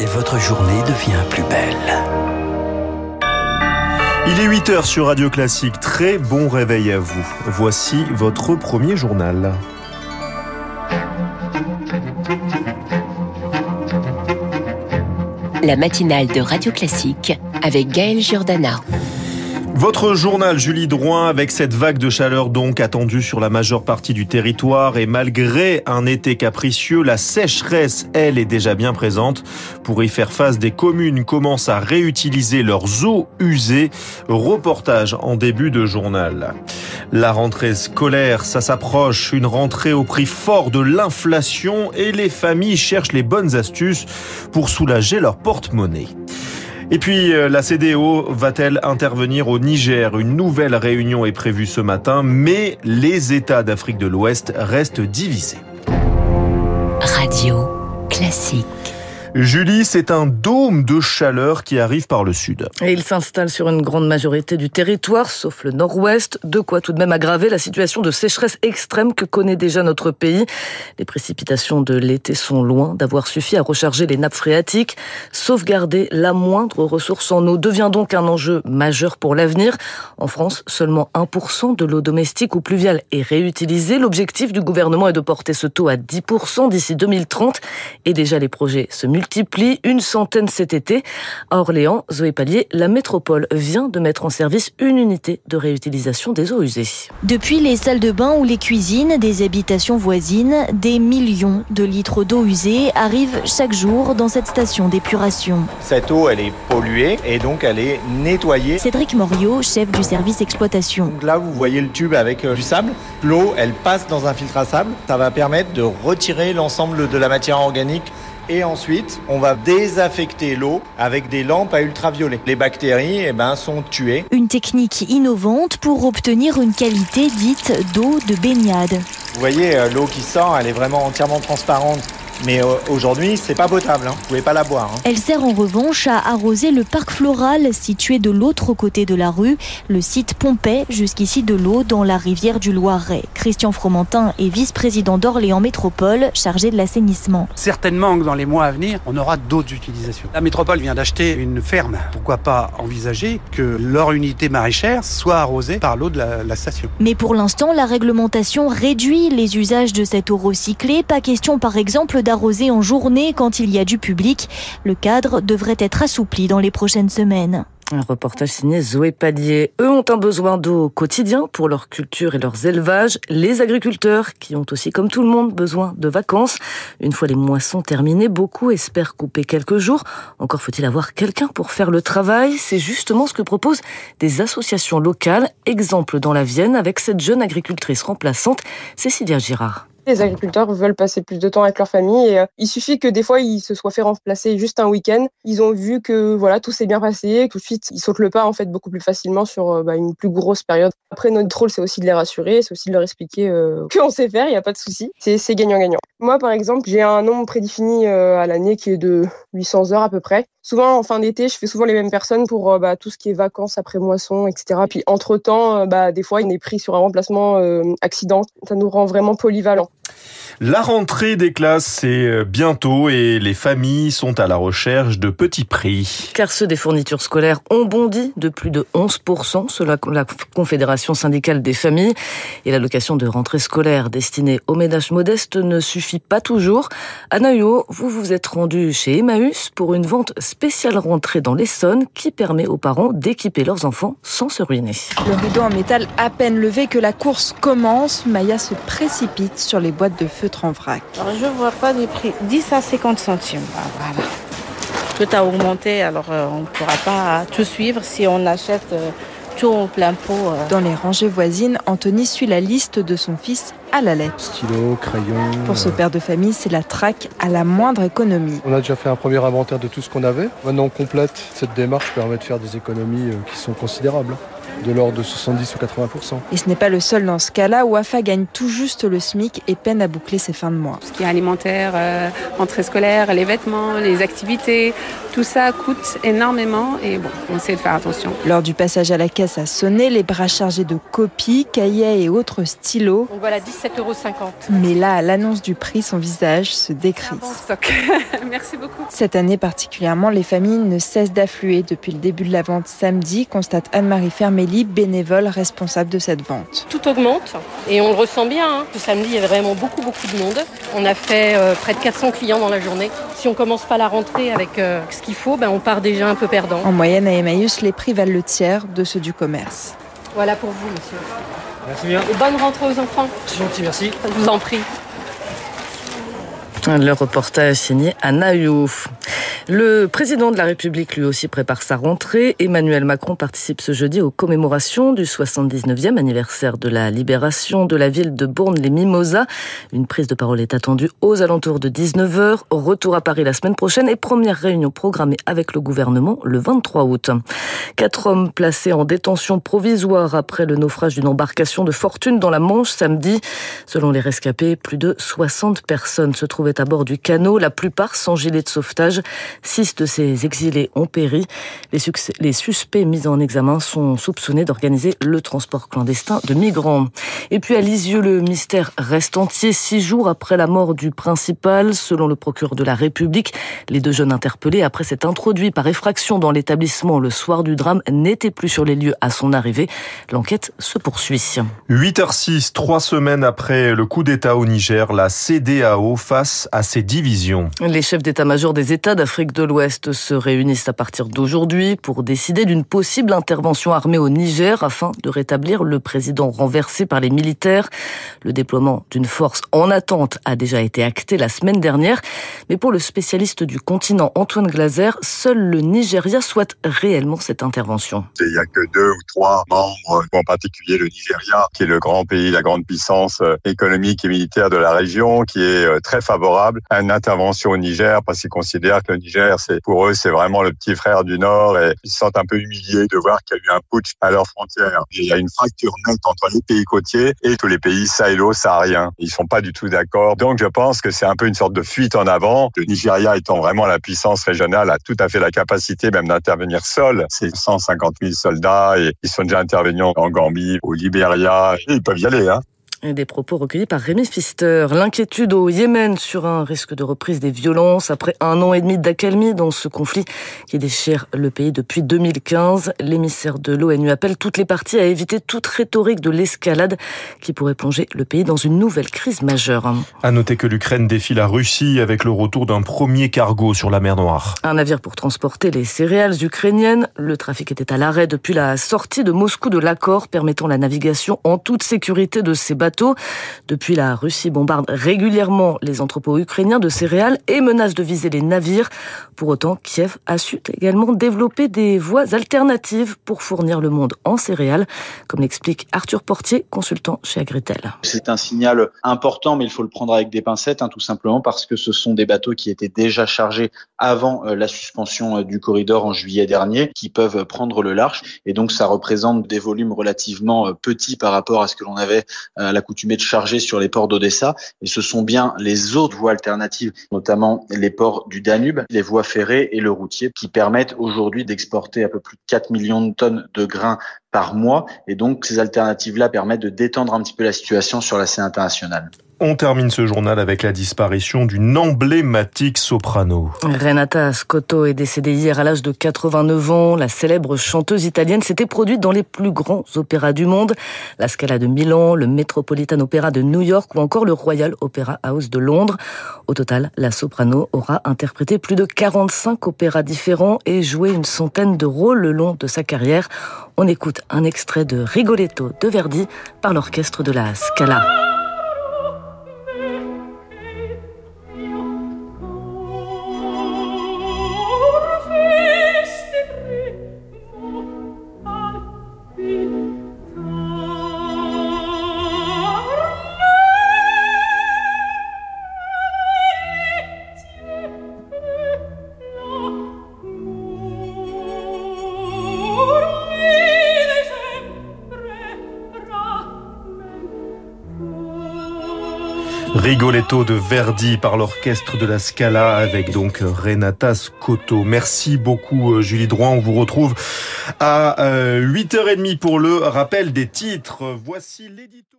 et votre journée devient plus belle. Il est 8h sur Radio Classique. Très bon réveil à vous. Voici votre premier journal. La matinale de Radio Classique avec Gaël Giordana. Votre journal Julie Drouin avec cette vague de chaleur donc attendue sur la majeure partie du territoire et malgré un été capricieux, la sécheresse, elle, est déjà bien présente. Pour y faire face, des communes commencent à réutiliser leurs eaux usées. Reportage en début de journal. La rentrée scolaire, ça s'approche, une rentrée au prix fort de l'inflation et les familles cherchent les bonnes astuces pour soulager leur porte-monnaie. Et puis, euh, la CDO va-t-elle intervenir au Niger? Une nouvelle réunion est prévue ce matin, mais les États d'Afrique de l'Ouest restent divisés. Radio classique. Julie, c'est un dôme de chaleur qui arrive par le sud. Et il s'installe sur une grande majorité du territoire, sauf le nord-ouest, de quoi tout de même aggraver la situation de sécheresse extrême que connaît déjà notre pays. Les précipitations de l'été sont loin d'avoir suffi à recharger les nappes phréatiques. Sauvegarder la moindre ressource en eau devient donc un enjeu majeur pour l'avenir. En France, seulement 1% de l'eau domestique ou pluviale est réutilisée. L'objectif du gouvernement est de porter ce taux à 10% d'ici 2030 et déjà les projets se multiplient multiplie, une centaine cet été. À Orléans, Zoé Pallier, la métropole vient de mettre en service une unité de réutilisation des eaux usées. Depuis les salles de bain ou les cuisines des habitations voisines, des millions de litres d'eau usée arrivent chaque jour dans cette station d'épuration. Cette eau, elle est polluée et donc elle est nettoyée. Cédric Morio, chef du service exploitation. Donc là, vous voyez le tube avec euh, du sable. L'eau, elle passe dans un filtre à sable. Ça va permettre de retirer l'ensemble de la matière organique et ensuite, on va désaffecter l'eau avec des lampes à ultraviolet. Les bactéries eh ben, sont tuées. Une technique innovante pour obtenir une qualité dite d'eau de baignade. Vous voyez, euh, l'eau qui sort, elle est vraiment entièrement transparente. Mais euh, aujourd'hui, c'est pas potable, hein. vous pouvez pas la boire. Hein. Elle sert en revanche à arroser le parc floral situé de l'autre côté de la rue. Le site pompait jusqu'ici de l'eau dans la rivière du Loiret. Christian Fromentin est vice-président d'Orléans Métropole, chargé de l'assainissement. Certainement que dans les mois à venir, on aura d'autres utilisations. La métropole vient d'acheter une ferme. Pourquoi pas envisager que leur unité maraîchère soit arrosée par l'eau de la, la station? Mais pour l'instant, la réglementation réduit les usages de cette eau recyclée. Pas question, par exemple, d'arroser en journée quand il y a du public. Le cadre devrait être assoupli dans les prochaines semaines. Un reportage signé Zoé Pallier. Eux ont un besoin d'eau quotidien pour leur culture et leurs élevages. Les agriculteurs, qui ont aussi, comme tout le monde, besoin de vacances. Une fois les moissons terminées, beaucoup espèrent couper quelques jours. Encore faut-il avoir quelqu'un pour faire le travail. C'est justement ce que proposent des associations locales. Exemple dans la Vienne avec cette jeune agricultrice remplaçante, Cécilia Girard. Les agriculteurs veulent passer plus de temps avec leur famille et euh, il suffit que des fois ils se soient fait remplacer juste un week-end. Ils ont vu que voilà tout s'est bien passé, tout de suite ils sautent le pas en fait beaucoup plus facilement sur euh, bah, une plus grosse période. Après notre rôle c'est aussi de les rassurer, c'est aussi de leur expliquer euh, qu'on sait faire, il n'y a pas de souci, c'est gagnant-gagnant. Moi par exemple j'ai un nombre prédéfini à l'année qui est de 800 heures à peu près. Souvent en fin d'été je fais souvent les mêmes personnes pour bah, tout ce qui est vacances après moisson etc. Puis entre temps bah, des fois on est pris sur un remplacement accident, ça nous rend vraiment polyvalent. La rentrée des classes, c'est euh, bientôt et les familles sont à la recherche de petits prix. Car ceux des fournitures scolaires ont bondi de plus de 11% selon la Confédération syndicale des familles. Et l'allocation de rentrée scolaire destinée aux ménages modestes ne suffit pas toujours. Anna vous vous êtes rendu chez Emmaüs pour une vente spéciale rentrée dans l'Essonne qui permet aux parents d'équiper leurs enfants sans se ruiner. Le rideau en métal à peine levé que la course commence, Maya se précipite sur les boîtes de feutre en vrac. Alors, je vois pas des prix. 10 à 50 centimes. Ah, voilà. Tout a augmenté, alors euh, on ne pourra pas tout suivre si on achète euh, tout au plein pot. Euh. Dans les rangées voisines, Anthony suit la liste de son fils à la lettre. Stylo, crayon. Pour ce père de famille, c'est la traque à la moindre économie. On a déjà fait un premier inventaire de tout ce qu'on avait. Maintenant, on complète. Cette démarche permet de faire des économies qui sont considérables. de l'ordre de 70 ou 80% Et ce n'est pas le seul dans ce cas-là. Wafa gagne tout juste le SMIC et peine à boucler ses fins de mois. Ce qui est alimentaire, euh, entrée scolaire, les vêtements, les activités, tout ça coûte énormément et bon, on essaie de faire attention. Lors du passage à la caisse a sonné, les bras chargés de copies, cahiers et autres stylos. 17,50 euros. Mais là, à l'annonce du prix, son visage se décrise. Merci beaucoup. Cette année particulièrement, les familles ne cessent d'affluer depuis le début de la vente samedi, constate Anne-Marie Fermelli, bénévole responsable de cette vente. Tout augmente et on le ressent bien. Hein. Ce samedi, il y avait vraiment beaucoup, beaucoup de monde. On a fait euh, près de 400 clients dans la journée. Si on commence pas la rentrée avec euh, ce qu'il faut, ben, on part déjà un peu perdant. En moyenne, à Emmaüs, les prix valent le tiers de ceux du commerce. Voilà pour vous, monsieur. Merci bien. Et bonne rentrée aux enfants. C'est gentil, merci. Je vous en prie. Le reportage signé Anna Youf. Le président de la République lui aussi prépare sa rentrée. Emmanuel Macron participe ce jeudi aux commémorations du 79e anniversaire de la libération de la ville de Bourne-les-Mimosas. Une prise de parole est attendue aux alentours de 19h. Retour à Paris la semaine prochaine et première réunion programmée avec le gouvernement le 23 août. Quatre hommes placés en détention provisoire après le naufrage d'une embarcation de fortune dans la Manche samedi. Selon les rescapés, plus de 60 personnes se trouvaient à bord du canot, la plupart sans gilet de sauvetage. Six de ces exilés ont péri. Les, les suspects mis en examen sont soupçonnés d'organiser le transport clandestin de migrants. Et puis à Lisieux, le mystère reste entier six jours après la mort du principal. Selon le procureur de la République, les deux jeunes interpellés, après s'être introduits par effraction dans l'établissement le soir du drame, n'étaient plus sur les lieux à son arrivée. L'enquête se poursuit. 8h06, trois semaines après le coup d'État au Niger, la CDAO face à ses divisions. Les chefs d'état-major des États d'Afrique de l'Ouest se réunissent à partir d'aujourd'hui pour décider d'une possible intervention armée au Niger afin de rétablir le président renversé par les militaires. Le déploiement d'une force en attente a déjà été acté la semaine dernière, mais pour le spécialiste du continent Antoine Glaser, seul le Nigeria souhaite réellement cette intervention. Il n'y a que deux ou trois membres, en particulier le Nigeria, qui est le grand pays, la grande puissance euh, économique et militaire de la région, qui est euh, très favorable à une intervention au Niger parce qu'ils considèrent que le Niger, c'est pour eux, c'est vraiment le petit frère du Nord et ils se sentent un peu humiliés de voir qu'il y a eu un putsch à leurs frontières. Il y a une fracture nette entre les pays côtiers et tous les pays sahélo-sahariens. Ils sont pas du tout d'accord. Donc, je pense que c'est un peu une sorte de fuite en avant. Le Nigeria étant vraiment la puissance régionale, a tout à fait la capacité même d'intervenir seul. C'est 150 000 soldats et ils sont déjà intervenus en Gambie, au Libéria. Ils peuvent y aller, hein. Des propos recueillis par Rémi Pfister. L'inquiétude au Yémen sur un risque de reprise des violences après un an et demi d'accalmie dans ce conflit qui déchire le pays depuis 2015. L'émissaire de l'ONU appelle toutes les parties à éviter toute rhétorique de l'escalade qui pourrait plonger le pays dans une nouvelle crise majeure. À noter que l'Ukraine défie la Russie avec le retour d'un premier cargo sur la mer Noire. Un navire pour transporter les céréales ukrainiennes. Le trafic était à l'arrêt depuis la sortie de Moscou de l'accord permettant la navigation en toute sécurité de ces bateaux depuis, la Russie bombarde régulièrement les entrepôts ukrainiens de céréales et menace de viser les navires. Pour autant, Kiev a su également développer des voies alternatives pour fournir le monde en céréales, comme l'explique Arthur Portier, consultant chez Agritel. C'est un signal important, mais il faut le prendre avec des pincettes, hein, tout simplement parce que ce sont des bateaux qui étaient déjà chargés avant euh, la suspension euh, du corridor en juillet dernier, qui peuvent prendre le large. Et donc, ça représente des volumes relativement euh, petits par rapport à ce que l'on avait à l'accoutumée de charger sur les ports d'Odessa. Et ce sont bien les autres voies alternatives, notamment les ports du Danube, les voies ferrées et le routier, qui permettent aujourd'hui d'exporter un peu plus de 4 millions de tonnes de grains par mois. Et donc, ces alternatives-là permettent de détendre un petit peu la situation sur la scène internationale. On termine ce journal avec la disparition d'une emblématique soprano. Renata Scotto est décédée hier à l'âge de 89 ans. La célèbre chanteuse italienne s'était produite dans les plus grands opéras du monde. La Scala de Milan, le Metropolitan Opera de New York ou encore le Royal Opera House de Londres. Au total, la soprano aura interprété plus de 45 opéras différents et joué une centaine de rôles le long de sa carrière. On un extrait de Rigoletto de Verdi par l'orchestre de la Scala. Rigoletto de Verdi par l'orchestre de la Scala avec donc Renata Scotto. Merci beaucoup Julie Droit. On vous retrouve à 8h30 pour le rappel des titres. Voici l'édito.